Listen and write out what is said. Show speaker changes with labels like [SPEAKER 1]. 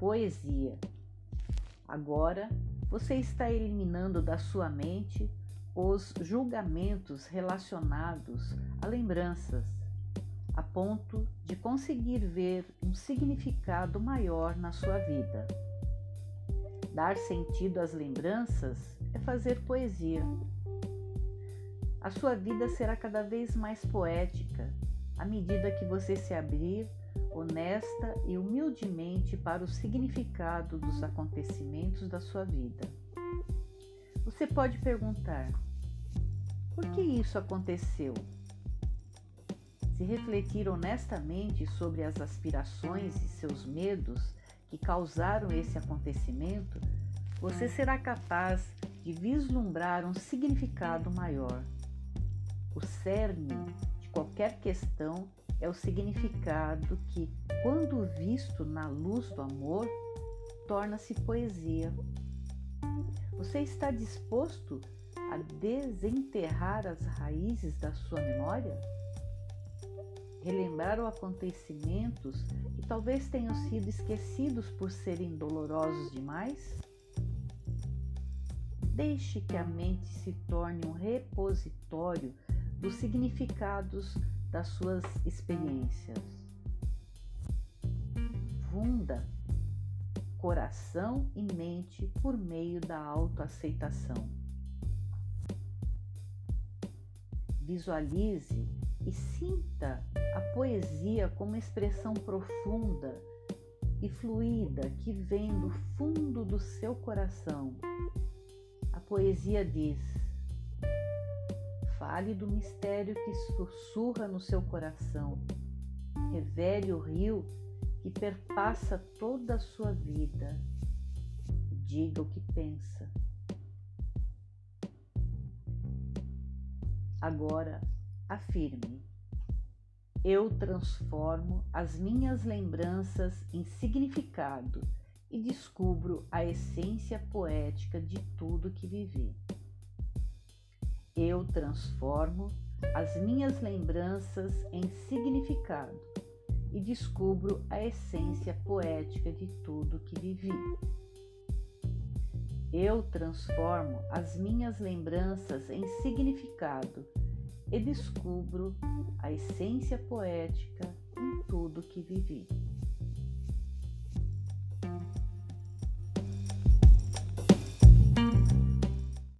[SPEAKER 1] poesia. Agora você está eliminando da sua mente os julgamentos relacionados a lembranças, a ponto de conseguir ver um significado maior na sua vida. Dar sentido às lembranças é fazer poesia. A sua vida será cada vez mais poética à medida que você se abrir honesta e humildemente para o significado dos acontecimentos da sua vida. Você pode perguntar: por que isso aconteceu? Se refletir honestamente sobre as aspirações e seus medos que causaram esse acontecimento, você será capaz de vislumbrar um significado maior. O cerne qualquer questão é o significado que, quando visto na luz do amor, torna-se poesia. Você está disposto a desenterrar as raízes da sua memória? Relembrar os acontecimentos que talvez tenham sido esquecidos por serem dolorosos demais? Deixe que a mente se torne um repositório dos significados das suas experiências. Funda coração e mente por meio da autoaceitação. Visualize e sinta a poesia como expressão profunda e fluida que vem do fundo do seu coração. A poesia diz: Fale do mistério que sussurra no seu coração. Revele o rio que perpassa toda a sua vida. Diga o que pensa. Agora, afirme: Eu transformo as minhas lembranças em significado e descubro a essência poética de tudo que vivi. Eu transformo as minhas lembranças em significado e descubro a essência poética de tudo que vivi. Eu transformo as minhas lembranças em significado e descubro a essência poética em tudo que vivi.